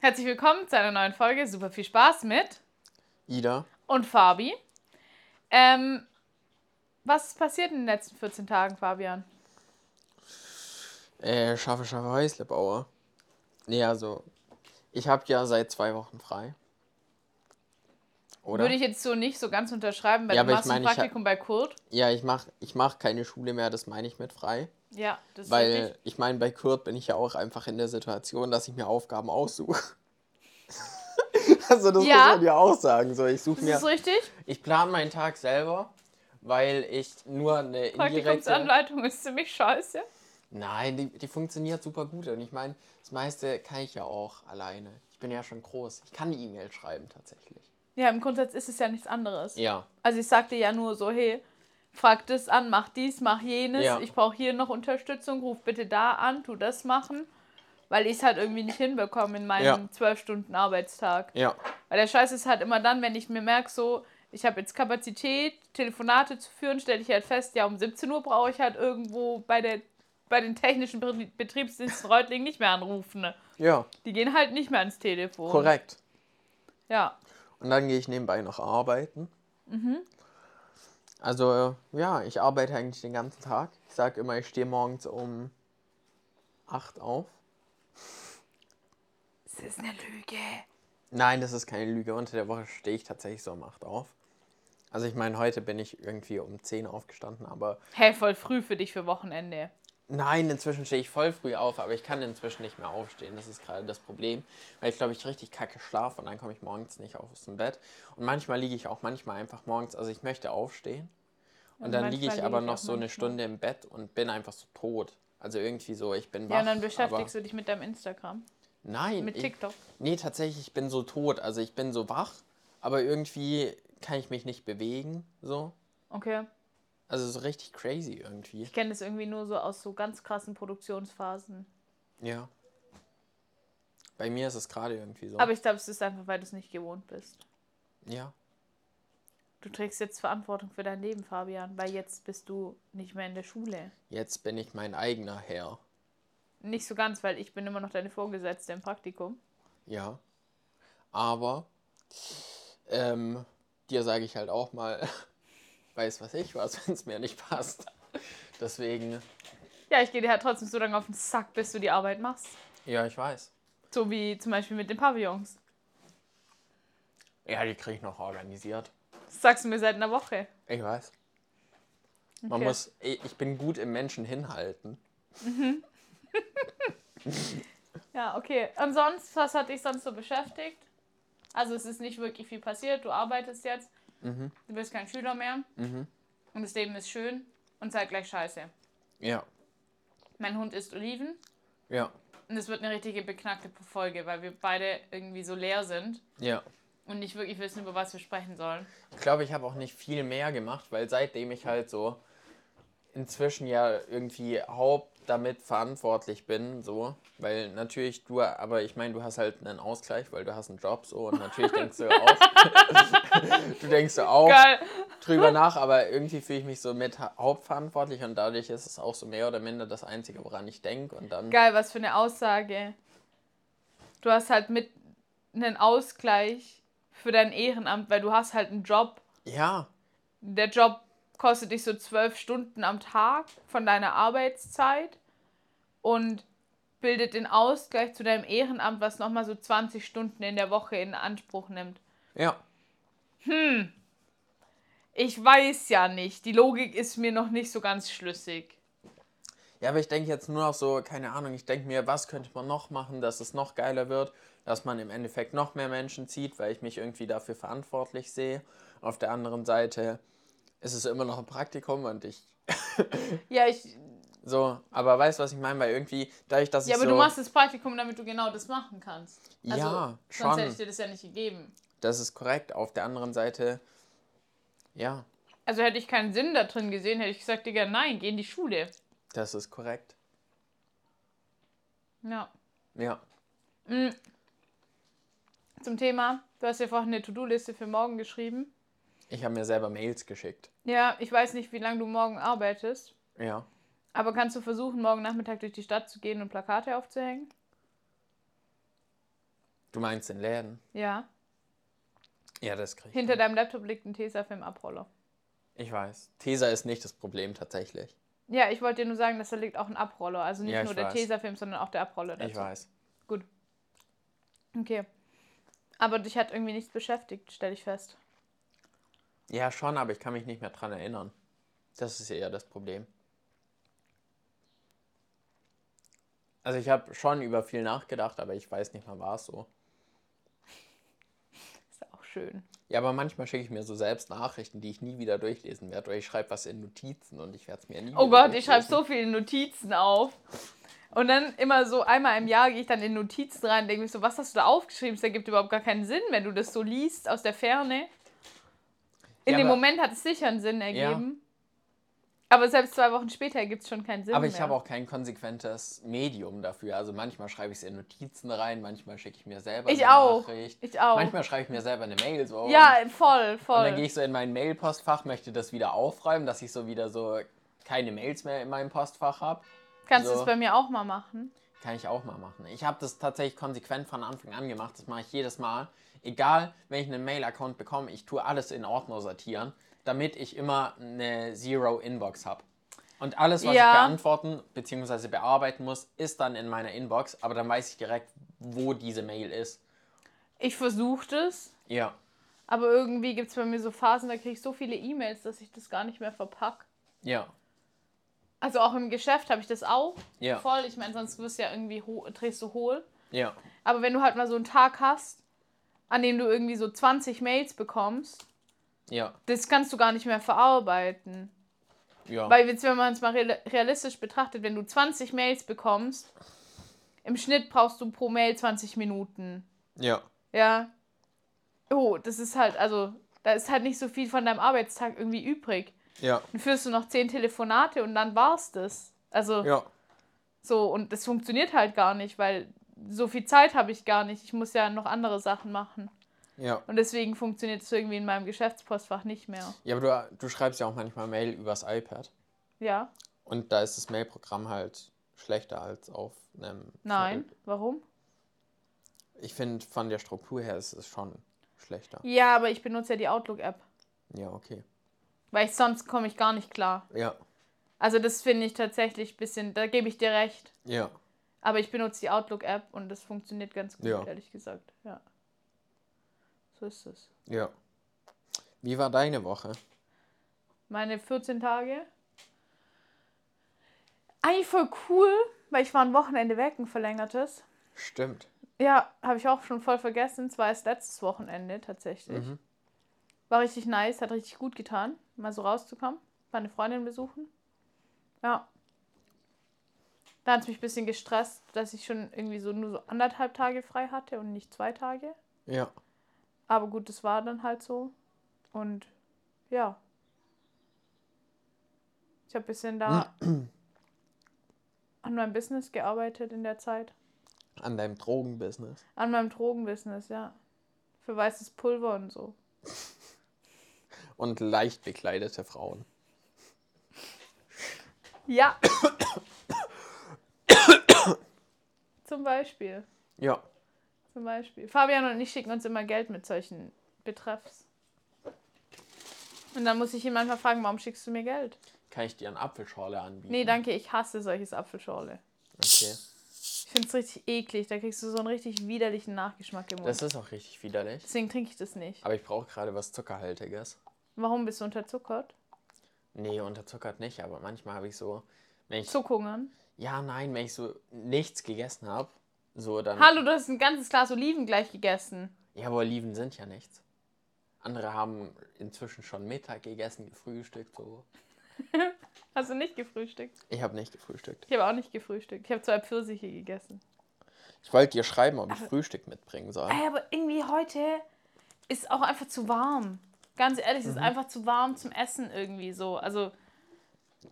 Herzlich willkommen zu einer neuen Folge. Super viel Spaß mit Ida. und Fabi. Ähm, was ist passiert in den letzten 14 Tagen, Fabian? Äh, scharfe, scharfe Häuslebauer. Nee, also, ich habe ja seit zwei Wochen frei. Oder? Würde ich jetzt so nicht so ganz unterschreiben, weil Ja, du aber ich machst meine, ein Praktikum bei Kurt. ja, ich mach, ich mach keine Schule mehr, das meine ich mit frei. Ja, das ist Weil, richtig. ich meine, bei Kurt bin ich ja auch einfach in der Situation, dass ich mir Aufgaben aussuche. also, das Ja. muss man ja auch sagen. So, ich suche mir, ist richtig. ich plane meinen Tag selber, weil ich nur eine indirekte... Praktikumsanleitung ist ziemlich scheiße. Nein, die, die funktioniert super gut. Und ich meine, das meiste kann ich ja auch alleine. Ich bin ja schon groß. Ich kann E-Mail schreiben tatsächlich. Ja, im Grundsatz ist es ja nichts anderes. Ja. Also ich sagte ja nur so, hey, frag das an, mach dies, mach jenes, Ja. ich brauche hier noch Unterstützung, ruf bitte da an, tu das machen, weil ich es halt irgendwie nicht hinbekomme in meinem Ja. 12 Stunden Arbeitstag. Ja. Weil der Scheiß ist halt immer dann, wenn ich mir merke, so, ich habe jetzt Kapazität, Telefonate zu führen, stelle ich halt fest, ja, um 17 Uhr brauche ich halt irgendwo bei der bei den technischen Be- Betriebsdiensten Reutling nicht mehr anrufen. ne? Ja, Die gehen halt nicht mehr ans Telefon. korrekt. Ja. Und dann gehe ich nebenbei noch arbeiten. Mhm. Also, ja, ich arbeite eigentlich den ganzen Tag. Ich sage immer, ich stehe morgens um 8 auf. Es ist eine Lüge. Nein, das ist keine Lüge. Unter der Woche stehe ich tatsächlich so um 8 auf. Also, ich meine, heute bin ich irgendwie um 10 aufgestanden, aber Hey, voll früh für dich für Wochenende. Nein, inzwischen stehe ich voll früh auf, aber ich kann inzwischen nicht mehr aufstehen. Das ist gerade das Problem, weil ich glaube, ich richtig kacke schlafe und dann komme ich morgens nicht aus dem Bett. Und manchmal liege ich auch manchmal einfach morgens, also ich möchte aufstehen und Und dann liege ich aber liege ich noch auch so eine. Stunde im Bett und bin einfach so tot. Also irgendwie so, ich bin wach. Ja, und dann beschäftigst du dich mit deinem Instagram. Nein, Mit ich, TikTok. nee, tatsächlich, ich bin so tot. Also ich bin so wach, aber irgendwie kann ich mich nicht bewegen, so. Okay. Also so richtig crazy irgendwie. Ich kenne das irgendwie nur so aus so ganz krassen Produktionsphasen. Ja. Bei mir ist es gerade irgendwie so. Aber ich glaube, es ist einfach, weil du es nicht gewohnt bist. ja. Du trägst jetzt Verantwortung für dein Leben, Fabian, weil jetzt bist du nicht mehr in der Schule. Jetzt bin ich mein eigener Herr. Nicht so ganz, weil ich bin immer noch deine Vorgesetzte im Praktikum. Ja. Aber ähm, dir sage ich halt auch mal, weiß was ich was, wenn es mir nicht passt. Deswegen, Ja, ich gehe dir halt trotzdem so lange auf den Sack, bis du die Arbeit machst. ja, ich weiß. So wie zum Beispiel mit den Pavillons. Ja, die kriege ich noch organisiert. Das sagst du mir seit einer Woche. Ich weiß. Man Okay. muss, ich bin gut im Menschen hinhalten. Ja, okay. Und sonst, was hat dich sonst so beschäftigt? Also es ist nicht wirklich viel passiert. Du arbeitest jetzt. Mhm. Du bist kein Schüler mehr. Mhm. Und das Leben ist schön und zeitgleich scheiße. Ja, Mein Hund isst Oliven. ja, Und es wird eine richtige beknackte Folge, weil wir beide irgendwie so leer sind ja. und nicht wirklich wissen, über was wir sprechen sollen. Ich glaube, ich habe auch nicht viel mehr gemacht, weil seitdem ich halt so inzwischen ja irgendwie haupt damit verantwortlich bin, so, weil natürlich du, aber ich meine, du hast halt einen Ausgleich, weil du hast einen Job, so, und natürlich denkst du auch, du denkst du auch Geil. drüber nach, aber irgendwie fühle ich mich so mit ha- hauptverantwortlich und dadurch ist es auch so mehr oder minder das Einzige, woran ich denke und dann, Geil, was für eine Aussage. Du hast halt mit einen Ausgleich für dein Ehrenamt, weil du hast halt einen Job. ja, Der Job kostet dich so zwölf Stunden am Tag von deiner Arbeitszeit und bildet den Ausgleich zu deinem Ehrenamt, was nochmal so 20 Stunden in der Woche in Anspruch nimmt. ja, Ich weiß ja nicht. Die Logik ist mir noch nicht so ganz schlüssig. Ja, aber ich denke jetzt nur noch so, keine Ahnung, ich denke mir, was könnte man noch machen, dass es noch geiler wird, dass man im Endeffekt noch mehr Menschen zieht, weil ich mich irgendwie dafür verantwortlich sehe. Auf der anderen Seite ist es immer noch ein Praktikum und ich Ja, ich, so, aber weißt du, was ich meine? Weil irgendwie, dadurch, dass ja ich aber so, du machst das Praktikum, damit du genau das machen kannst. Also, Ja, Sonst schon. hätte ich dir das ja nicht gegeben. das ist korrekt. Auf der anderen Seite, ja, Also hätte ich keinen Sinn da drin gesehen, hätte ich gesagt, Digga, nein, geh in die Schule. das ist korrekt. Ja. Ja, Mm. Zum Thema, du hast ja vorhin eine To-Do-Liste für morgen geschrieben. Ich habe mir selber Mails geschickt. Ja, ich weiß nicht, wie lange du morgen arbeitest, Ja, aber kannst du versuchen, morgen Nachmittag durch die Stadt zu gehen und Plakate aufzuhängen? Du meinst in Läden? Ja. Ja, das krieg ich. Hinter deinem Laptop liegt ein Tesafilm-Abroller. Ich weiß. Tesa ist nicht das Problem tatsächlich. Ja, ich wollte dir nur sagen, dass da liegt auch ein Abroller. Also nicht Ja, nur der weiß. Tesafilm, sondern auch der Abroller dazu. Ich weiß. Gut. Okay. Aber dich hat irgendwie nichts beschäftigt, stelle ich fest. Ja, schon, aber ich kann mich nicht mehr dran erinnern. Das ist eher das Problem. Also ich habe schon über viel nachgedacht, aber ich weiß nicht mal, war es so. Ist auch schön. Ja, aber manchmal schicke ich mir so selbst Nachrichten, die ich nie wieder durchlesen werde. Oder ich schreibe was in Notizen und ich werde es mir nie Oh Gott, ich schreibe so viele Notizen auf. Und dann immer so einmal im Jahr gehe ich dann in Notizen rein und denke mir so, was hast du da aufgeschrieben? Das ergibt überhaupt gar keinen Sinn, wenn du das so liest aus der Ferne. In Ja, dem Moment hat es sicher einen Sinn ergeben. Aber selbst zwei Wochen später ergibt es schon keinen Sinn Aber mehr. ich habe auch kein konsequentes Medium dafür. Also manchmal schreibe ich es in Notizen rein, manchmal schicke ich mir selber Ich eine auch. Nachricht. Ich auch. Manchmal schreibe ich mir selber eine Mail so. ja, voll, Und voll. dann gehe ich so in mein Mailpostfach, möchte das wieder aufräumen, dass ich so wieder so keine Mails mehr in meinem Postfach habe. Kannst du so. es bei mir auch mal machen? Kann ich auch mal machen. Ich habe das tatsächlich konsequent von Anfang an gemacht. Das mache ich jedes Mal. Egal, wenn ich einen Mail-Account bekomme, ich tue alles in Ordner sortieren, damit ich immer eine Zero-Inbox habe. Und alles, was Ja. ich beantworten bzw. bearbeiten muss, ist dann in meiner Inbox. Aber dann weiß ich direkt, wo diese Mail ist. Ich versuche das, Ja. aber irgendwie gibt es bei mir so Phasen, da kriege ich so viele E-Mails, dass ich das gar nicht mehr verpack. Ja. Also auch im Geschäft habe ich das auch Ja. voll. Ich meine, sonst wirst du ja irgendwie drehst du hohl. Ja. Aber wenn du halt mal so einen Tag hast, an dem du irgendwie so 20 Mails bekommst, Ja. das kannst du gar nicht mehr verarbeiten. Ja. Weil jetzt, wenn man es mal real- realistisch betrachtet, wenn du 20 Mails bekommst, im Schnitt brauchst du pro Mail 20 Minuten. ja. Ja. Oh, das ist halt, also, da ist halt nicht so viel von deinem Arbeitstag irgendwie übrig. Ja. Dann führst du noch 10 Telefonate und dann war's das. Also, Ja. so, und das funktioniert halt gar nicht, weil so viel Zeit habe ich gar nicht. Ich muss ja noch andere Sachen machen. Ja. Und deswegen funktioniert es irgendwie in meinem Geschäftspostfach nicht mehr. Ja, aber du, du schreibst ja auch manchmal Mail übers iPad. Ja? Und da ist das Mailprogramm halt schlechter als auf einem. Nein. Warum? Ich finde, von der Struktur her ist es schon schlechter. Ja, aber ich benutze ja die Outlook-App. Ja, okay. Weil ich sonst komme ich gar nicht klar. Ja, Also das finde ich tatsächlich ein bisschen, da gebe ich dir recht. ja. Aber ich benutze die Outlook-App und das funktioniert ganz gut, Ja. ehrlich gesagt. Ja. So ist es. Ja. Wie war deine Woche? Meine 14 Tage. Eigentlich voll cool, weil ich war ein Wochenende weg, ein verlängertes. Stimmt. Ja, habe ich auch schon voll vergessen. Es war erst letztes Wochenende tatsächlich. Mhm. War richtig nice, hat richtig gut getan, mal so rauszukommen, meine Freundin besuchen. Ja. Da hat es mich ein bisschen gestresst, dass ich schon irgendwie so nur so anderthalb Tage frei hatte und nicht zwei Tage. Ja. Aber gut, das war dann halt so. Und ja. Ich habe ein bisschen da an meinem Business gearbeitet in der Zeit. An deinem Drogenbusiness. An meinem Drogenbusiness, ja. Für weißes Pulver und so. Und leicht bekleidete Frauen. Ja. Zum Beispiel. Ja. Zum Beispiel. Fabian und ich schicken uns immer Geld mit solchen Betreffs. Und dann muss ich ihn manchmal fragen, warum schickst du mir Geld? Kann ich dir eine Apfelschorle anbieten? Nee, danke, ich hasse solches Apfelschorle. Okay. Ich finde es richtig eklig. Da kriegst du so einen richtig widerlichen Nachgeschmack im Mund. Das ist auch richtig widerlich. Deswegen trinke ich das nicht. Aber ich brauche gerade was Zuckerhaltiges. Warum bist du unterzuckert? Nee, unterzuckert nicht, aber manchmal habe ich so, wenn ich, Zuckhungern. Ja, nein, wenn ich so nichts gegessen habe, so dann, Hallo, du hast ein ganzes Glas Oliven gleich gegessen. ja, aber Oliven sind ja nichts. Andere haben inzwischen schon Mittag gegessen, gefrühstückt, so. Hast du nicht gefrühstückt? Ich habe nicht gefrühstückt. Ich habe auch nicht gefrühstückt. Ich habe zwei Pfirsiche gegessen. Ich wollte dir schreiben, ob ich Frühstück mitbringen soll. Ey, aber irgendwie heute ist auch einfach zu warm. Ganz ehrlich, es ist einfach zu warm zum Essen irgendwie so. Also,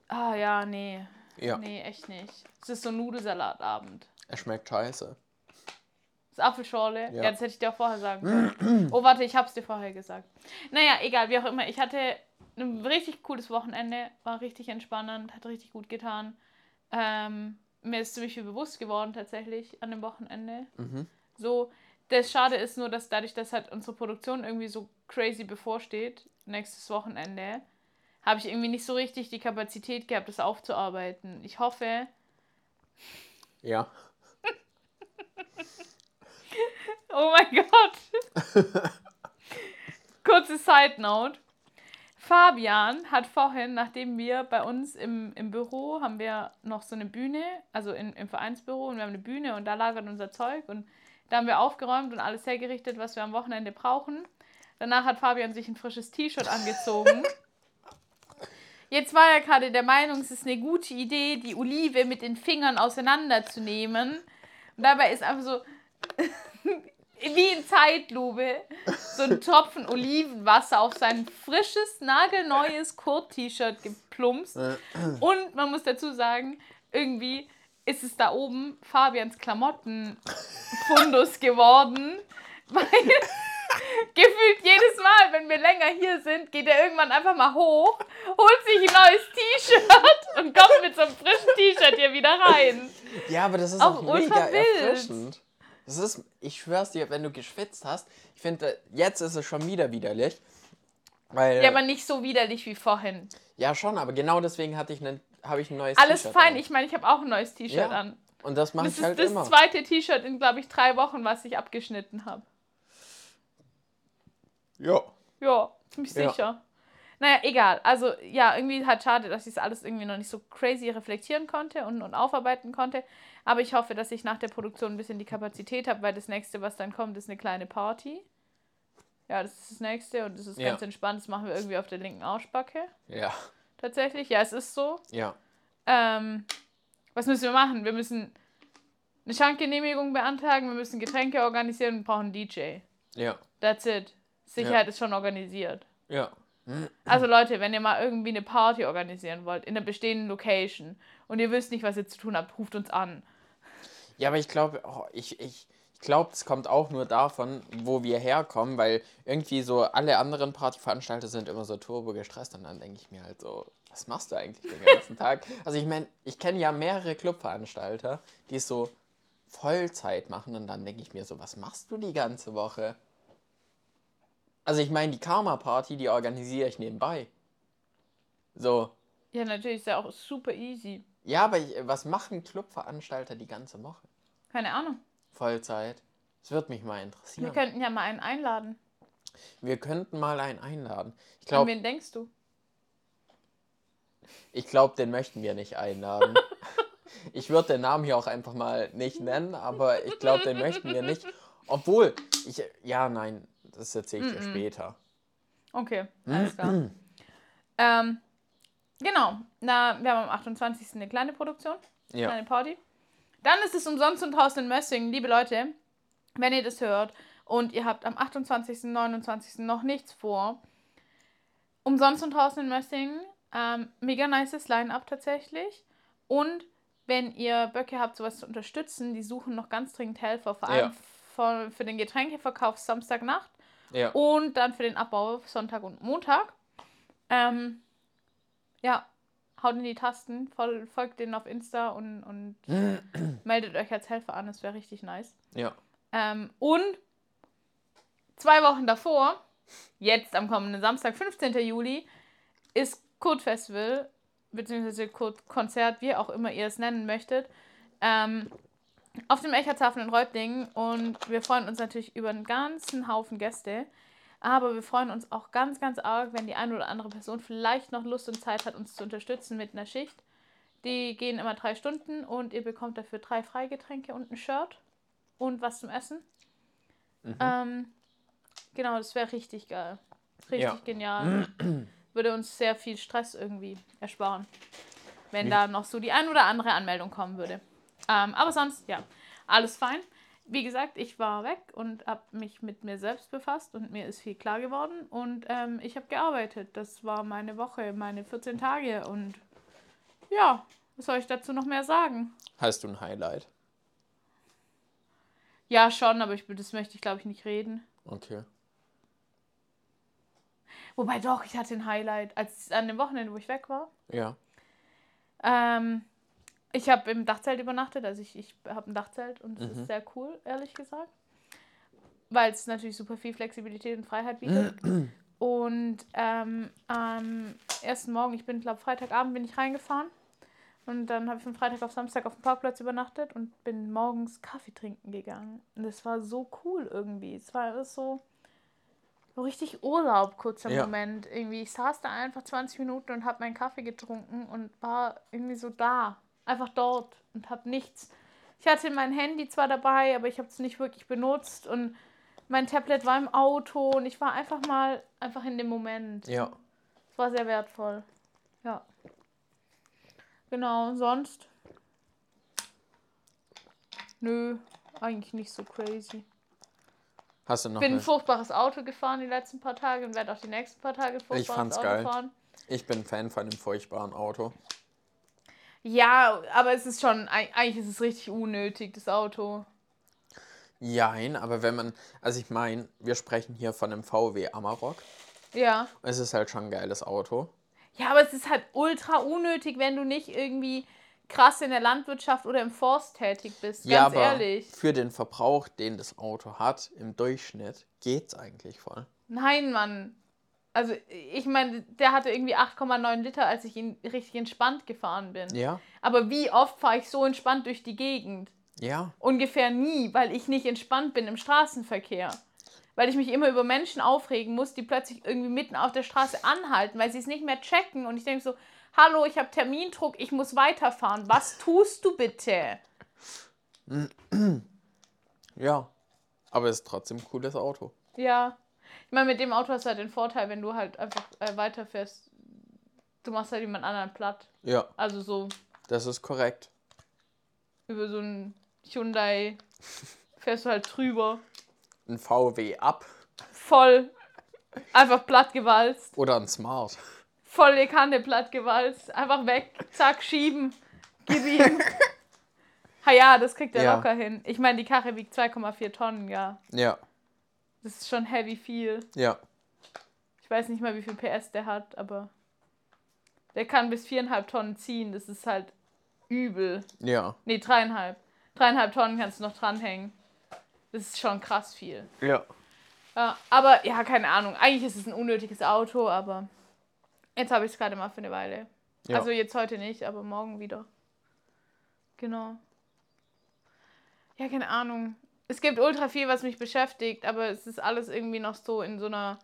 ah ja, nee. Ja, Nee, echt nicht. Es ist so ein Nudelsalatabend. er schmeckt scheiße. Das Apfelschorle? Ja. Ja. das hätte ich dir auch vorher sagen können. oh, warte, ich hab's dir vorher gesagt. Naja, egal, wie auch immer. Ich hatte ein richtig cooles Wochenende, war richtig entspannend, hat richtig gut getan. Ähm, mir ist ziemlich viel bewusst geworden tatsächlich an dem Wochenende. Mhm. So, Das Schade ist nur, dass dadurch, dass halt unsere Produktion irgendwie so crazy bevorsteht, nächstes Wochenende, habe ich irgendwie nicht so richtig die Kapazität gehabt, das aufzuarbeiten. Ich hoffe. Ja. oh mein Gott. Kurze Side Note. Fabian hat vorhin, nachdem wir bei uns im, im Büro haben wir noch so eine Bühne, also in, im Vereinsbüro und wir haben eine Bühne und da lagert unser Zeug und da haben wir aufgeräumt und alles hergerichtet, was wir am Wochenende brauchen. Danach hat Fabian sich ein frisches T-Shirt angezogen. Jetzt war er gerade der Meinung, es ist eine gute Idee, die Olive mit den Fingern auseinanderzunehmen. Und dabei ist einfach so, wie in Zeitlupe, so ein Tropfen Olivenwasser auf sein frisches, nagelneues Kurt-T-Shirt geplumpst. Und man muss dazu sagen, irgendwie ist es da oben Fabians Klamottenfundus geworden, weil gefühlt jedes Mal, wenn wir länger hier sind, geht er irgendwann einfach mal hoch, holt sich ein neues T-Shirt und kommt mit so einem frischen T-Shirt hier wieder rein. Ja, aber das ist auch, auch mega erfrischend. Das ist, ich schwör's dir, wenn du geschwitzt hast, ich finde, jetzt ist es schon wieder widerlich. Weil, ja, aber nicht so widerlich wie vorhin. Ja, schon, aber genau deswegen hatte ich ne, habe ich ein neues Alles fein, an. ich meine, ich habe auch ein neues T-Shirt ja. an. Und das mache ich halt immer. Das ist das zweite T-Shirt in, glaube ich, drei Wochen, was ich abgeschnitten habe. Ja. Ja, ziemlich ja. sicher. Naja, egal. Also, ja, irgendwie halt schade, dass ich das alles irgendwie noch nicht so crazy reflektieren konnte und, und aufarbeiten konnte. Aber ich hoffe, dass ich nach der Produktion ein bisschen die Kapazität habe, weil das nächste, was dann kommt, ist eine kleine Party. Ja, das ist das nächste und das ist ja. ganz entspannt. Das machen wir irgendwie auf der linken Arschbacke. Ja. Tatsächlich, ja, es ist so. Ja. Ähm, was müssen wir machen? Wir müssen eine Schankgenehmigung beantragen, wir müssen Getränke organisieren und brauchen einen DJ. Ja. That's it. Sicherheit ja. ist schon organisiert. Ja. Also Leute, wenn ihr mal irgendwie eine Party organisieren wollt, in einer bestehenden Location und ihr wisst nicht, was ihr zu tun habt, ruft uns an. Ja, aber ich glaube, oh, ich, ich, ich glaube, es kommt auch nur davon, wo wir herkommen, weil irgendwie so alle anderen Partyveranstalter sind immer so turbo gestresst und dann denke ich mir halt so, was machst du eigentlich den ganzen Tag? Also ich meine, ich kenne ja mehrere Clubveranstalter, die es so Vollzeit machen und dann denke ich mir so, was machst du die ganze Woche? Also ich meine, die Karma-Party, die organisiere ich nebenbei. So. Ja, natürlich ist ja auch super easy. Ja, aber ich, was machen Clubveranstalter die ganze Woche? Keine Ahnung. Vollzeit. Das würde mich mal interessieren. Wir könnten ja mal einen einladen. Wir könnten mal einen einladen. Ich glaub, An wen denkst du? Ich glaube, den möchten wir nicht einladen. ich würde den Namen hier auch einfach mal nicht nennen, aber ich glaube, den möchten wir nicht. Obwohl, ich, ja, nein, das erzähle ich dir später. Okay, alles klar. ähm, genau, na, wir haben am 28. eine kleine Produktion, eine ja. kleine Party. Dann ist es umsonst und draußen in Mössingen. Liebe Leute, wenn ihr das hört und ihr habt am 28., 29. noch nichts vor, umsonst und draußen in Mössingen, ähm, mega nices Line-Up tatsächlich. Und wenn ihr Böcke habt, sowas zu unterstützen, die suchen noch ganz dringend Helfer, vor allem ja. für, für den Getränkeverkauf Samstagnacht ja. Und dann für den Abbau Sonntag und Montag. Ähm, ja, haut in die Tasten, folgt denen auf Insta und, und meldet euch als Helfer an, das wäre richtig nice. Ja. Ähm, und zwei Wochen davor, jetzt am kommenden Samstag, 15. Juli, ist Code Festival, beziehungsweise Code Konzert, wie auch immer ihr es nennen möchtet. Ähm, auf dem Echertshafen in Reutlingen und wir freuen uns natürlich über einen ganzen Haufen Gäste. Aber wir freuen uns auch ganz, ganz arg, wenn die eine oder andere Person vielleicht noch Lust und Zeit hat, uns zu unterstützen mit einer Schicht. Die gehen immer drei Stunden und ihr bekommt dafür drei Freigetränke und ein Shirt und was zum Essen. Mhm. Ähm, genau, das wäre richtig geil. Richtig ja. genial. Würde uns sehr viel Stress irgendwie ersparen, wenn Wie? da noch so die ein oder andere Anmeldung kommen würde. Ähm, aber sonst, ja, alles fein. Wie gesagt, ich war weg und habe mich mit mir selbst befasst und mir ist viel klar geworden und ähm, ich habe gearbeitet. Das war meine Woche, meine 14 Tage und ja, was soll ich dazu noch mehr sagen? Hast du ein Highlight? Ja, schon, aber ich, das möchte ich glaube ich nicht reden. Okay. Wobei doch, ich hatte ein Highlight, als an dem Wochenende, wo ich weg war. Ja. Ähm, ich habe im Dachzelt übernachtet, also ich, ich habe ein Dachzelt und es mhm. ist sehr cool, ehrlich gesagt. weil es natürlich super viel Flexibilität und Freiheit bietet. und ähm, am ersten Morgen, ich bin, glaube Freitagabend bin ich reingefahren. Und dann habe ich von Freitag auf Samstag auf dem Parkplatz übernachtet und bin morgens Kaffee trinken gegangen. Und das war so cool irgendwie. Es war alles so, so richtig Urlaub, kurzer Ja. Moment. Irgendwie, ich saß da einfach 20 Minuten und habe meinen Kaffee getrunken und war irgendwie so da. Einfach dort und habe nichts. Ich hatte mein Handy zwar dabei, aber ich habe es nicht wirklich benutzt und mein Tablet war im Auto und ich war einfach mal einfach in dem Moment. Ja. Es war sehr wertvoll. Ja. Genau, sonst? Nö, eigentlich nicht so crazy. Hast du noch bin ein furchtbares Auto gefahren die letzten paar Tage und werde auch die nächsten paar Tage furchtbares fand's Auto geil. fahren. Ich bin Fan von dem furchtbaren Auto. Ja, aber es ist schon, eig- eigentlich ist es richtig unnötig, das Auto. Jein, aber wenn man, also ich meine, wir sprechen hier von einem VW Amarok. Ja. Es ist halt schon ein geiles Auto. Ja, aber es ist halt ultra unnötig, wenn du nicht irgendwie krass in der Landwirtschaft oder im Forst tätig bist. Ganz ja, aber ehrlich. für den Verbrauch, den das Auto hat, im Durchschnitt, geht's eigentlich voll. Nein, Mann. Also, ich meine, der hatte irgendwie 8,9 Liter, als ich ihn richtig entspannt gefahren bin. Ja, Aber wie oft fahre ich so entspannt durch die Gegend? ja, Ungefähr nie, weil ich nicht entspannt bin im Straßenverkehr. Weil ich mich immer über Menschen aufregen muss, die plötzlich irgendwie mitten auf der Straße anhalten, weil sie es nicht mehr checken. Und ich denke so, hallo, ich habe Termindruck, ich muss weiterfahren. Was tust du bitte? ja. Aber es ist trotzdem ein cooles Auto. Ja. Ich meine, mit dem Auto hast du halt den Vorteil, wenn du halt einfach äh, weiterfährst, du machst halt jemand anderen platt. Ja, Also so das ist korrekt. über so ein Hyundai fährst du halt drüber. Ein VW Up Voll einfach plattgewalzt. oder ein Smart. Volle Kanne plattgewalzt. Einfach weg. Zack, schieben. Gib ihm. ha ja, das kriegt er Ja. locker hin. Ich meine, die Karre wiegt 2,4 Tonnen, ja. Ja, Das ist schon heavy viel. ja, Ich weiß nicht mal, wie viel PS der hat, aber der kann bis viereinhalb Tonnen ziehen. Das ist halt übel. ja. Nee, dreieinhalb. Dreieinhalb Tonnen kannst du noch dranhängen. Das ist schon krass viel. Ja. Ja, aber ja, keine Ahnung. Eigentlich ist es ein unnötiges Auto, aber jetzt habe ich es gerade mal für eine Weile. Ja. Also jetzt heute nicht, aber morgen wieder. Genau. Ja, keine Ahnung. Es gibt ultra viel, was mich beschäftigt, aber es ist alles irgendwie noch so in so einer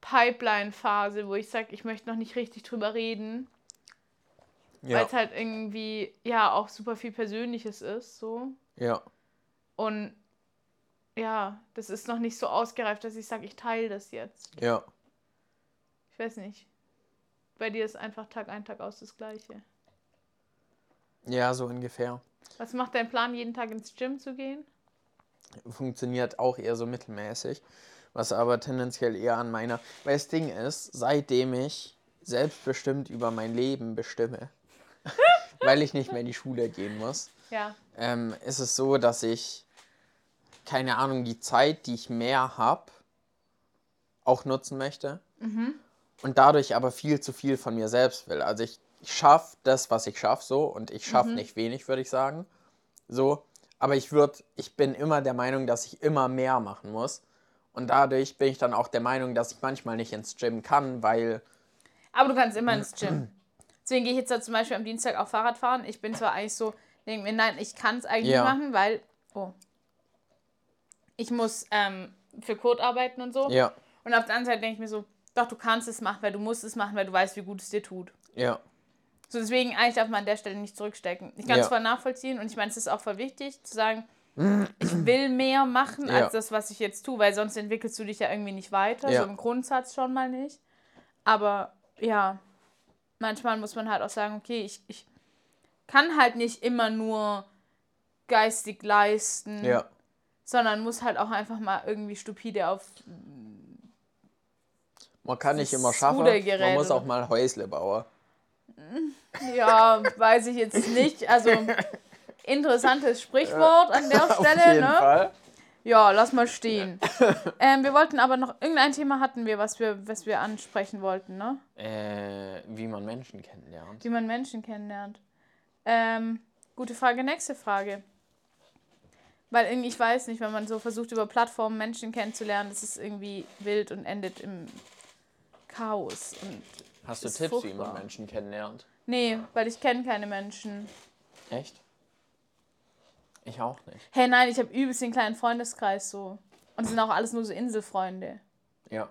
Pipeline-Phase, wo ich sage, ich möchte noch nicht richtig drüber reden, weil Ja, es halt irgendwie ja auch super viel Persönliches ist, so. ja, Und ja, das ist noch nicht so ausgereift, dass ich sage, ich teile das jetzt. ja. Ich weiß nicht. Bei dir ist einfach Tag ein, Tag aus das Gleiche. Ja, so ungefähr. Was macht dein Plan, jeden Tag ins Gym zu gehen? Funktioniert auch eher so mittelmäßig. Was aber tendenziell eher an meiner. Weil das Ding ist, seitdem ich selbstbestimmt über mein Leben bestimme, weil ich nicht mehr in die Schule gehen muss, Ja. ähm, ist es so, dass ich, keine Ahnung, die Zeit, die ich mehr habe, auch nutzen möchte. Und dadurch aber viel zu viel von mir selbst will. Also ich, ich schaffe das, was ich schaffe, so. Und ich schaffe nicht wenig, würde ich sagen. So. Aber ich würde, ich bin immer der Meinung, dass ich immer mehr machen muss. Und dadurch bin ich dann auch der Meinung, dass ich manchmal nicht ins Gym kann, weil, Aber du kannst immer ins Gym. Deswegen gehe ich jetzt da zum Beispiel am Dienstag auch Fahrrad fahren. Ich bin zwar eigentlich so, denke mir, nein, ich kann es eigentlich Ja. nicht machen, weil, oh, ich muss ähm, für Code arbeiten und so. ja, Und auf der anderen Seite denke ich mir so, doch, du kannst es machen, weil du musst es machen, weil du weißt, wie gut es dir tut. ja, So, deswegen eigentlich darf man an der Stelle nicht zurückstecken. Ich kann es Ja. voll nachvollziehen und ich meine, es ist auch voll wichtig zu sagen, ich will mehr machen Ja. als das, was ich jetzt tue, weil sonst entwickelst du dich ja irgendwie nicht weiter. Ja. So im Grundsatz schon mal nicht. Aber ja, manchmal muss man halt auch sagen, okay, ich, ich kann halt nicht immer nur geistig leisten, ja, sondern muss halt auch einfach mal irgendwie stupide auf. man kann nicht immer schaffen. Man muss auch mal Häusle bauen. Ja, weiß ich jetzt nicht. Also interessantes Sprichwort an der Auf Stelle, jeden ne? Fall. Ja, lass mal stehen. ähm, wir wollten aber noch, irgendein Thema hatten wir, was wir, was wir ansprechen wollten, ne? Äh, wie man Menschen kennenlernt. Wie man Menschen kennenlernt. Ähm, gute Frage, nächste Frage. Weil irgendwie, ich weiß nicht, wenn man so versucht, über Plattformen Menschen kennenzulernen, das ist irgendwie wild und endet im Chaos. Und Hast du Tipps, wie man. Menschen kennenlernt? Nee, weil ich kenne keine Menschen. Echt? Ich auch nicht. Hey, nein, ich habe übelst den kleinen Freundeskreis so. Und es sind auch alles nur so Inselfreunde. Ja.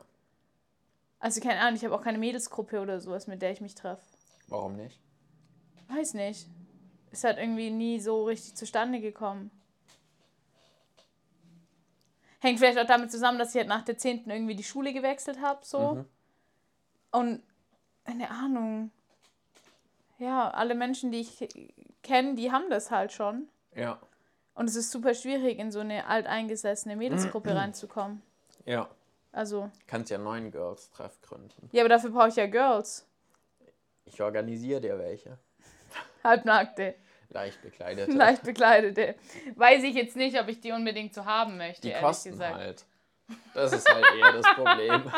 Also keine Ahnung, ich habe auch keine Mädelsgruppe oder sowas, mit der ich mich treffe. Warum nicht? Weiß nicht. Ist halt irgendwie nie so richtig zustande gekommen. Hängt vielleicht auch damit zusammen, dass ich halt nach der 10. irgendwie die Schule gewechselt habe, so. Mhm. Und keine Ahnung. Ja, alle Menschen, die ich kenne, die haben das halt schon. Ja. Und es ist super schwierig, in so eine alteingesessene Mädelsgruppe reinzukommen. Ja. Also, Kannst ja neuen Girls-Treff gründen. ja, aber dafür brauche ich ja Girls. Ich organisiere dir welche. Halbnackte, Leicht bekleidete. leicht bekleidete. Weiß ich jetzt nicht, ob ich die unbedingt so haben möchte, Die ehrlich kosten gesagt. halt. Das ist halt eher das Problem.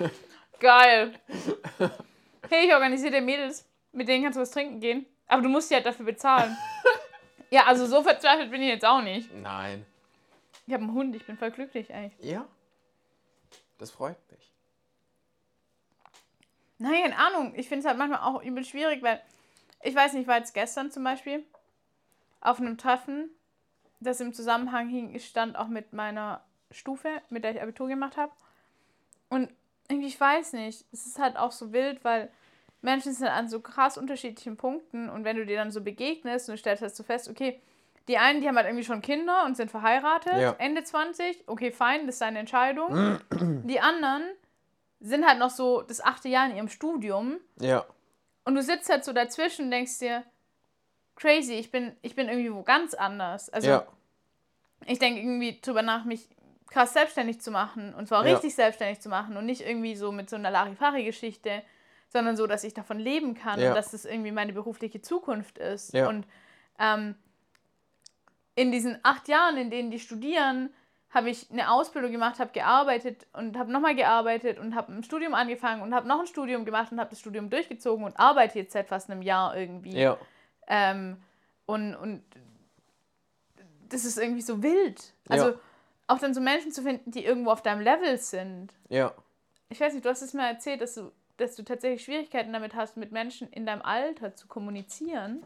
Geil. Hey, ich organisiere dir Mädels, mit denen kannst du was trinken gehen. Aber du musst sie halt dafür bezahlen. ja, also so verzweifelt bin ich jetzt auch nicht. Nein. Ich habe einen Hund, ich bin voll glücklich eigentlich. Ja. Das freut mich. Nein, keine Ahnung. Ich finde es halt manchmal auch übel schwierig, weil ich weiß nicht, ich war jetzt gestern zum Beispiel auf einem Treffen, das im Zusammenhang hing, stand auch mit meiner Stufe, mit der ich Abitur gemacht habe. Und irgendwie, ich weiß nicht, es ist halt auch so wild, weil Menschen sind an so krass unterschiedlichen Punkten und wenn du dir dann so begegnest und du stellst halt so fest, okay, die einen, die haben halt irgendwie schon Kinder und sind verheiratet, Ja. Ende 20, okay, fein, das ist deine Entscheidung. die anderen sind halt noch so das achte Jahr in ihrem Studium Ja. und du sitzt halt so dazwischen und denkst dir, crazy, ich bin, ich bin irgendwie wo ganz anders. Also ja. ich denke irgendwie drüber nach, mich krass selbstständig zu machen und zwar Ja. richtig selbstständig zu machen und nicht irgendwie so mit so einer Larifari-Geschichte, sondern so, dass ich davon leben kann Ja. und dass das irgendwie meine berufliche Zukunft ist. Ja. Und ähm, in diesen acht Jahren, in denen die studieren, habe ich eine Ausbildung gemacht, habe gearbeitet und habe nochmal gearbeitet und habe ein Studium angefangen und habe noch ein Studium gemacht und habe das Studium durchgezogen und arbeite jetzt seit fast einem Jahr irgendwie. Ja. Ähm, und, und das ist irgendwie so wild. Also Ja. Auch dann so Menschen zu finden, die irgendwo auf deinem Level sind. Ja. Ich weiß nicht, du hast es mir erzählt, dass du, dass du tatsächlich Schwierigkeiten damit hast, mit Menschen in deinem Alter zu kommunizieren.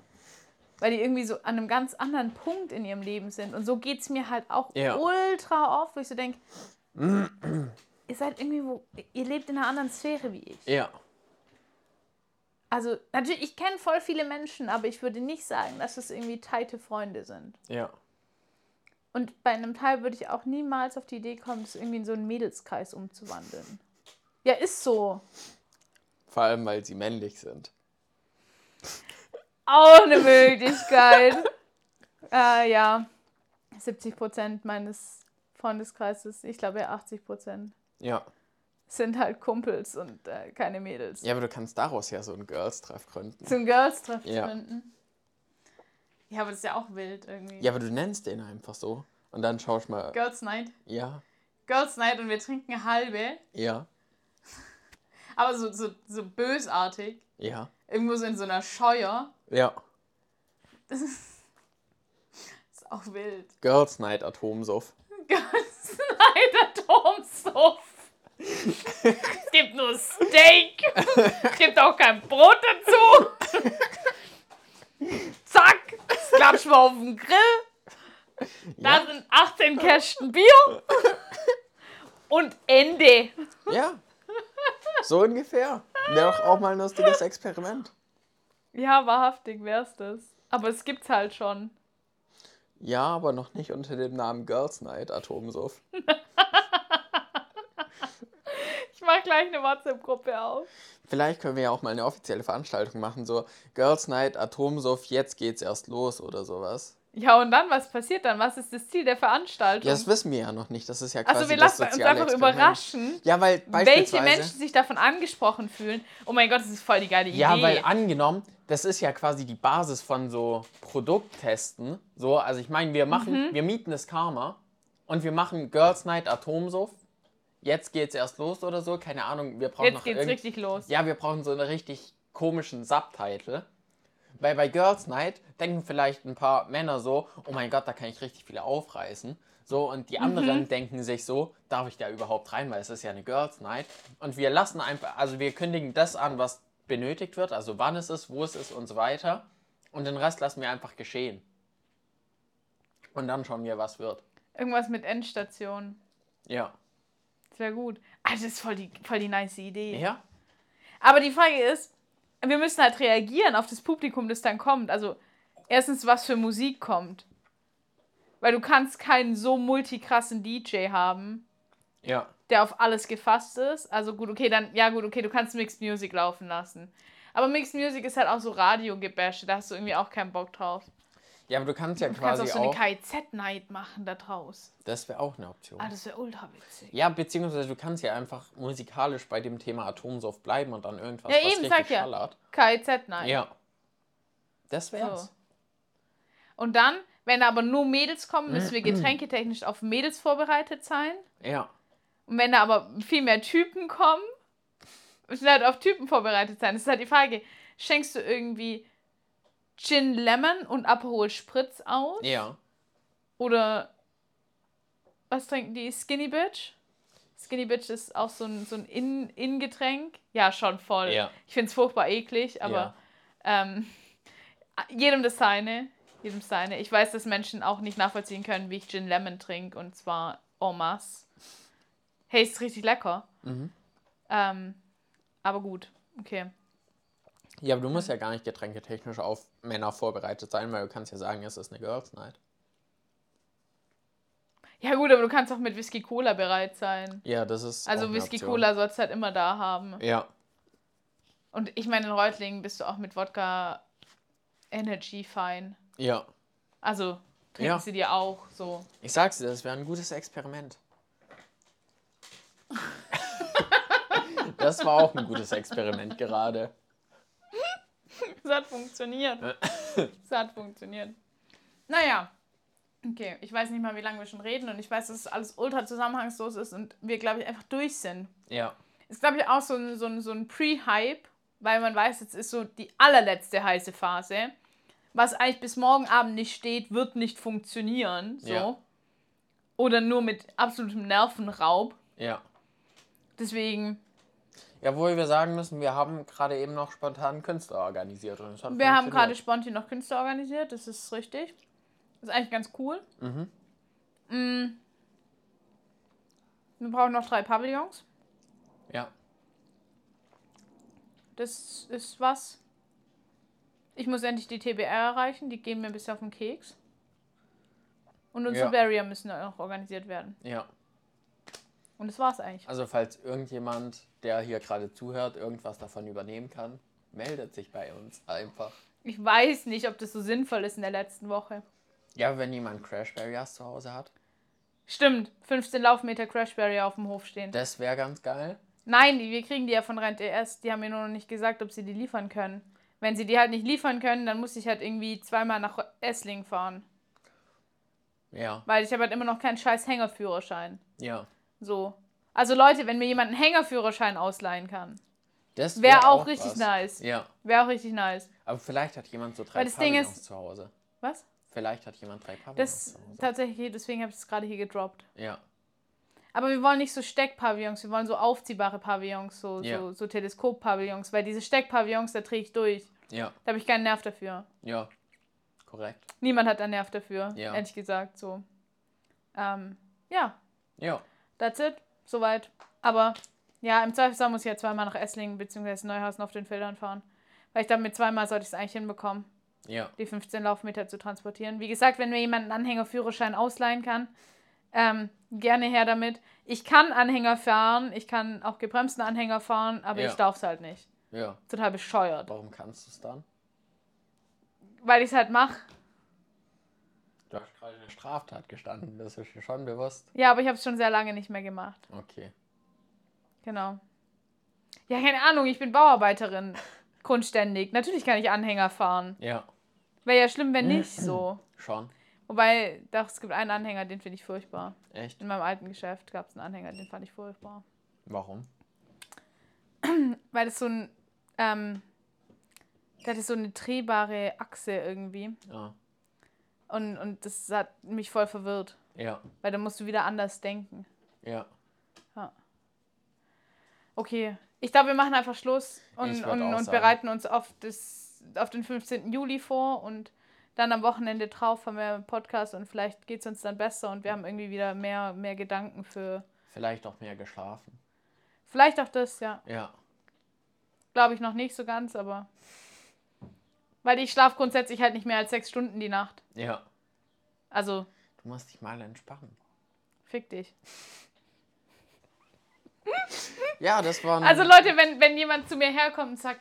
Weil die irgendwie so an einem ganz anderen Punkt in ihrem Leben sind. Und so geht es mir halt auch Ja. ultra oft, wo ich so denke, ihr seid irgendwie wo, ihr lebt in einer anderen Sphäre wie ich. Ja. Also natürlich, ich kenne voll viele Menschen, aber ich würde nicht sagen, dass es irgendwie teite Freunde sind. Ja. Und bei einem Teil würde ich auch niemals auf die Idee kommen, das irgendwie in so einen Mädelskreis umzuwandeln. Ja, ist so. Vor allem, weil sie männlich sind. Auch eine Möglichkeit. äh, ja. 70 Prozent meines Freundeskreises, ich glaube ja 80 Prozent, Ja. sind halt Kumpels und äh, keine Mädels. Ja, aber du kannst daraus ja so einen Girls-Treff gründen. Zum Girls-Treff Ja. gründen. Ja, aber das ist ja auch wild irgendwie. Ja, aber du nennst den einfach so. Und dann schaust mal. Girls Night. Ja. Girls Night und wir trinken halbe. Ja. Aber so, so, so bösartig. Ja. Irgendwo so in so einer Scheuer. Ja. Das ist, das ist auch wild. Girls Night Atomsuff. Girls Night Atomsuff. es gibt nur Steak. Es gibt auch kein Brot dazu. Zack. Klatschen wir auf den Grill. Da Ja. sind 18 Kästen Bier. Und Ende. Ja. So ungefähr. Wäre doch auch mal ein lustiges Experiment. Ja, wahrhaftig wär's das. Aber es gibt's halt schon. Ja, aber noch nicht unter dem Namen Girls Night Atomsuff. Ich mach gleich eine WhatsApp-Gruppe auf. Vielleicht können wir ja auch mal eine offizielle Veranstaltung machen, so Girls Night Atomsuff, jetzt geht's erst los oder sowas. Ja, und dann, was passiert dann? Was ist das Ziel der Veranstaltung? Ja, das wissen wir ja noch nicht. Das ist ja quasi also wir lassen uns einfach Experiment. überraschen, Ja, weil welche. Menschen sich davon angesprochen fühlen. Oh mein Gott, das ist voll die geile Idee. Ja, weil angenommen, das ist ja quasi die Basis von so Produkttesten. So, also ich meine, wir machen, Mhm. wir mieten das Karma und wir machen Girls Night Atomsuff. Jetzt geht's erst los oder so, keine Ahnung. Wir brauchen Jetzt noch geht's irgend- richtig los. Ja, wir brauchen so einen richtig komischen Subtitle. Weil bei Girls Night denken vielleicht ein paar Männer so, oh mein Gott, da kann ich richtig viele aufreißen. So, und die anderen Mhm. denken sich so, darf ich da überhaupt rein, weil es ist ja eine Girls Night. Und wir lassen einfach, also wir kündigen das an, was benötigt wird, also wann es ist, wo es ist und so weiter. Und den Rest lassen wir einfach geschehen. Und dann schauen wir, was wird. Irgendwas mit Endstation. Ja. Das wäre gut. Ah, das ist voll die, voll die nice Idee. Ja? Aber die Frage ist, wir müssen halt reagieren auf das Publikum, das dann kommt. Also, erstens, was für Musik kommt. Weil du kannst keinen so multikrassen DJ haben, Ja. der auf alles gefasst ist. Also gut, okay, dann, ja gut, okay, du kannst Mixed Music laufen lassen. Aber Mixed Music ist halt auch so Radiogebäsche, da hast du irgendwie auch keinen Bock drauf. Ja, aber du kannst ja Du kannst quasi auch so auch. eine KIZ-Night machen da draus. Das wäre auch eine Option. Ah, das wäre ultra witzig. Ja, beziehungsweise du kannst ja einfach musikalisch bei dem Thema Atomsoft bleiben und dann irgendwas, Ja, was eben, richtig sag ja. KIZ-Night. Ja. Das wär's. So. Und dann, wenn aber nur Mädels kommen, müssen wir getränketechnisch auf Mädels vorbereitet sein. Ja. Und wenn da aber viel mehr Typen kommen, müssen wir halt auf Typen vorbereitet sein. Das ist halt die Frage, schenkst du irgendwie Gin Lemon und Aperol Spritz aus? Ja. Oder was trinken die? Skinny Bitch? Skinny Bitch ist auch so ein, so ein In- In-Getränk. ja, schon voll. Ja. Ich finde es furchtbar eklig, aber ähm, jedem das seine. Jedem seine. Ich weiß, dass Menschen auch nicht nachvollziehen können, wie ich Gin Lemon trinke und zwar en masse. Hey, ist richtig lecker. Mhm. Ähm, aber gut, okay. Ja, aber du musst ja gar nicht getränketechnisch auf Männer vorbereitet sein, weil du kannst ja sagen, es ist eine Girls Night. Ja gut, aber du kannst auch mit Whisky Cola bereit sein. Ja, das ist. Also Whisky. Cola sollst du halt immer da haben. Ja. Und ich meine, in Reutlingen bist du auch mit Wodka Energy fein. Ja. Also trinken Ja. sie dir auch so. Ich sag's dir, das wäre ein gutes Experiment. das war auch ein gutes Experiment gerade. Es hat funktioniert. Es hat funktioniert. Naja. Okay, ich weiß nicht mal, wie lange wir schon reden und ich weiß, dass es alles ultra zusammenhangslos ist und wir, glaube ich, einfach durch sind. Ja. Ist, glaube ich, auch so ein, so ein, so ein Pre-Hype, weil man weiß, jetzt ist so die allerletzte heiße Phase. Was eigentlich bis morgen Abend nicht steht, wird nicht funktionieren. So. Ja. Oder nur mit absolutem Nervenraub. Ja. Deswegen, Ja, wo wir sagen müssen, wir haben gerade eben noch spontan Künstler organisiert. Und es wir haben gerade spontan noch Künstler organisiert, das ist richtig. Das ist eigentlich ganz cool. Mhm. Mm. Wir brauchen noch drei Pavillons. Ja. Das ist was. Ich muss endlich die TBR erreichen, die gehen mir ein bisschen auf den Keks. Und unsere Ja. Barrier müssen auch noch organisiert werden. Ja. Und das war's eigentlich. Also, falls irgendjemand, der hier gerade zuhört, irgendwas davon übernehmen kann, meldet sich bei uns einfach. Ich weiß nicht, ob das so sinnvoll ist in der letzten Woche. Ja, wenn jemand Crash Barriers zu Hause hat, Stimmt, 15 Laufmeter Crash Barrier auf dem Hof stehen. das wäre ganz geil. Nein, wir kriegen die ja von Rent ES. Die haben mir nur noch nicht gesagt, ob sie die liefern können. Wenn sie die halt nicht liefern können, dann muss ich halt irgendwie zweimal nach Esslingen fahren. Ja. Weil ich habe halt immer noch keinen scheiß Hängerführerschein. Ja. So. Also Leute, wenn mir jemand einen Hängerführerschein ausleihen kann, Das wäre wär auch richtig was. nice. Ja. Wäre auch richtig nice. Aber vielleicht hat jemand so drei Pavillons ist- zu Hause. Was? Vielleicht hat jemand drei Pavillons Das zu Hause. tatsächlich, deswegen habe ich es gerade hier gedroppt. Ja. Aber wir wollen nicht so Steckpavillons, wir wollen so aufziehbare Pavillons, so, Ja. so, so Teleskoppavillons, weil diese Steckpavillons, da drehe ich durch. Ja. Da habe ich keinen Nerv dafür. Ja. Korrekt. Niemand hat einen Nerv dafür, Ja. ehrlich gesagt. So. Ähm, ja, Ja. That's it. Soweit. Aber ja, im Zweifelsfall muss ich ja zweimal nach Esslingen bzw. Neuhausen auf den Feldern fahren. Weil ich glaube, mit zweimal sollte ich es eigentlich hinbekommen, Ja. die 15 Laufmeter zu transportieren. Wie gesagt, wenn mir jemand einen Anhängerführerschein ausleihen kann, ähm, gerne her damit. Ich kann Anhänger fahren, ich kann auch gebremsten Anhänger fahren, aber Ja. ich darf es halt nicht. Ja. Total bescheuert. Warum kannst du es dann? Weil ich es halt mache. Du hast gerade eine Straftat gestanden, das ist dir schon bewusst. Ja, aber ich habe es schon sehr lange nicht mehr gemacht. Okay. Genau. Ja, keine Ahnung, ich bin Bauarbeiterin. Grundständig. Natürlich kann ich Anhänger fahren. Ja. Wäre ja schlimm, wenn nicht so. Schon. Wobei, doch, es gibt einen Anhänger, den finde ich furchtbar. Echt? In meinem alten Geschäft gab es einen Anhänger, den fand ich furchtbar. Warum? Weil es so ein, ähm, Der hatte so eine drehbare Achse irgendwie. Ja. Und, und das hat mich voll verwirrt. Ja. Weil da musst du wieder anders denken. Ja. Okay, ich glaube, wir machen einfach Schluss und, und, und bereiten uns auf, das, auf den 15. Juli vor und dann am Wochenende drauf haben wir einen Podcast und vielleicht geht es uns dann besser und wir haben irgendwie wieder mehr, mehr Gedanken für. Vielleicht auch mehr geschlafen. Vielleicht auch das, ja. Ja. Glaube ich noch nicht so ganz, aber. Weil ich schlafe grundsätzlich halt nicht mehr als sechs Stunden die Nacht. Ja. Also, Du musst dich mal entspannen. fick dich. Ja, das war Also Leute, wenn, wenn jemand zu mir herkommt und sagt,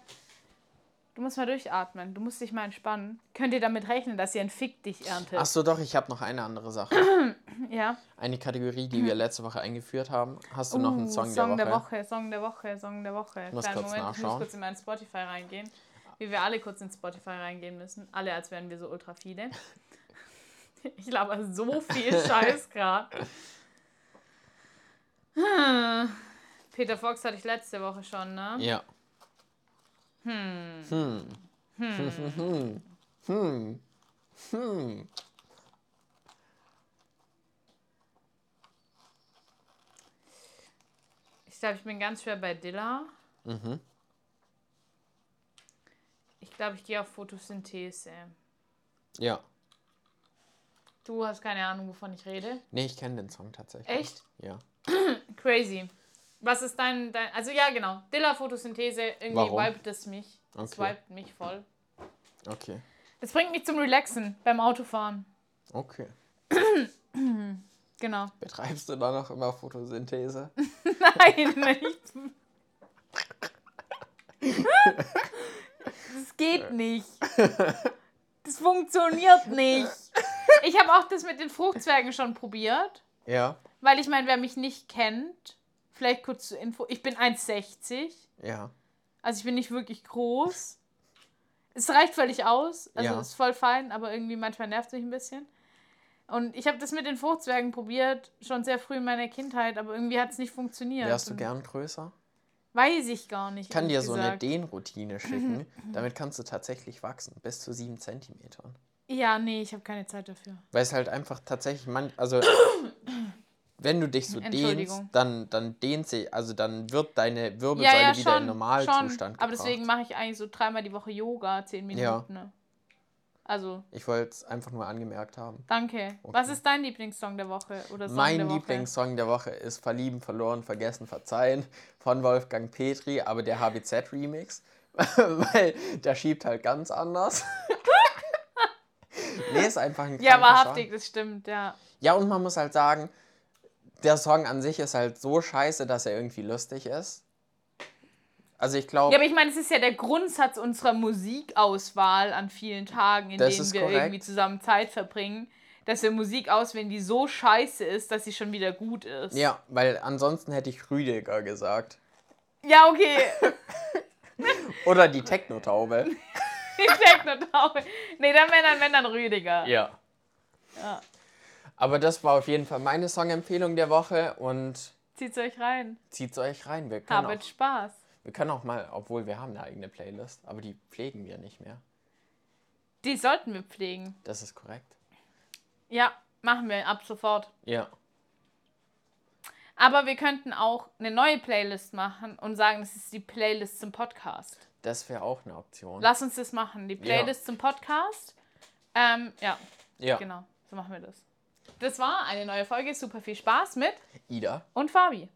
du musst mal durchatmen, du musst dich mal entspannen, könnt ihr damit rechnen, dass ihr ein Fick dich erntet. Ach so, doch, ich habe noch eine andere Sache. Ja. Eine Kategorie, die wir letzte Woche eingeführt haben. Hast du noch einen Uh, Song, Song der Woche? Song der Woche, Song der Woche. muss Kleinen kurz Moment, ich muss nachschauen. kurz in meinen Spotify reingehen. Wie wir alle kurz in Spotify reingehen müssen. Alle, als wären wir so ultra viele. Ich laber so viel Scheiß gerade. Peter Fox hatte ich letzte Woche schon, ne? Ja. Hm. Hm. Hm. Hm. Hm. Ich glaube, ich bin ganz schwer bei Dilla. Mhm. Ich glaube, ich gehe auf Photosynthese. Ja. Du hast keine Ahnung, wovon ich rede. Nee, ich kenne den Song tatsächlich. Echt? Ja. Crazy. Was ist dein, dein also ja genau, Dilla Photosynthese, irgendwie Warum? vibet es mich. Es Okay. vibet mich voll. Okay. Das bringt mich zum Relaxen beim Autofahren. Okay. Genau. Betreibst du da noch immer Photosynthese? Nein, nicht. Das geht nicht. Das funktioniert nicht. Ich habe auch das mit den Fruchtzwergen schon probiert. Ja. Weil ich meine, wer mich nicht kennt, vielleicht kurz zur Info, ich bin 1,60. Ja. Also ich bin nicht wirklich groß. Es reicht völlig aus. Also Ja. ist voll fein, aber irgendwie manchmal nervt es mich ein bisschen. Und ich habe das mit den Fruchtzwergen probiert, schon sehr früh in meiner Kindheit, aber irgendwie hat es nicht funktioniert. Wärst du gern größer? Weiß ich gar nicht. Ich kann dir so eine gesagt. Dehnroutine schicken. Damit kannst du tatsächlich wachsen. Bis zu sieben Zentimetern. Ja, nee, ich habe keine Zeit dafür. Weil es halt einfach tatsächlich man, also wenn du dich so dehnst, dann, dann dehnt sie, also dann wird deine Ja, Wirbelsäule ja, wieder in schon. Normalzustand schon. gebracht. Aber deswegen mache ich eigentlich so dreimal die Woche Yoga, zehn Ja. Minuten. Ne? Also, Ich wollte es einfach nur angemerkt haben. danke. Was ist dein Lieblingssong der Woche? Oder Song mein der Woche? Lieblingssong der Woche ist Verlieben, Verloren, Vergessen, Verzeihen von Wolfgang Petri, aber der HBZ-Remix, weil der schiebt halt ganz anders. nee, ist einfach ein Ja, wahrhaftig, Song. das stimmt, ja. Ja, und man muss halt sagen, der Song an sich ist halt so scheiße, dass er irgendwie lustig ist. Also ich glaube, Ja, aber ich meine, es ist ja der Grundsatz unserer Musikauswahl an vielen Tagen, in denen wir korrekt. irgendwie zusammen Zeit verbringen, dass wir Musik auswählen, die so scheiße ist, dass sie schon wieder gut ist. ja, weil ansonsten hätte ich Rüdiger gesagt. Ja, okay. Oder die Techno-Taube. Die Techno-Taube. Nee, dann wenn dann, wenn dann Rüdiger. Ja. Ja. Aber das war auf jeden Fall meine Songempfehlung der Woche und Zieht's euch rein. zieht's euch rein. Wir können, Habet auch, Spaß. Wir können auch mal, obwohl wir haben eine eigene Playlist, aber die pflegen wir nicht mehr. Die sollten wir pflegen. Das ist korrekt. Ja, machen wir ab sofort. Ja. Aber wir könnten auch eine neue Playlist machen und sagen, das ist die Playlist zum Podcast. Das wäre auch eine Option. Lass uns das machen. Die Playlist zum Podcast. Ähm, ja, ja. genau. So machen wir das. Das war eine neue Folge. Super viel Spaß mit Ida. und Fabi.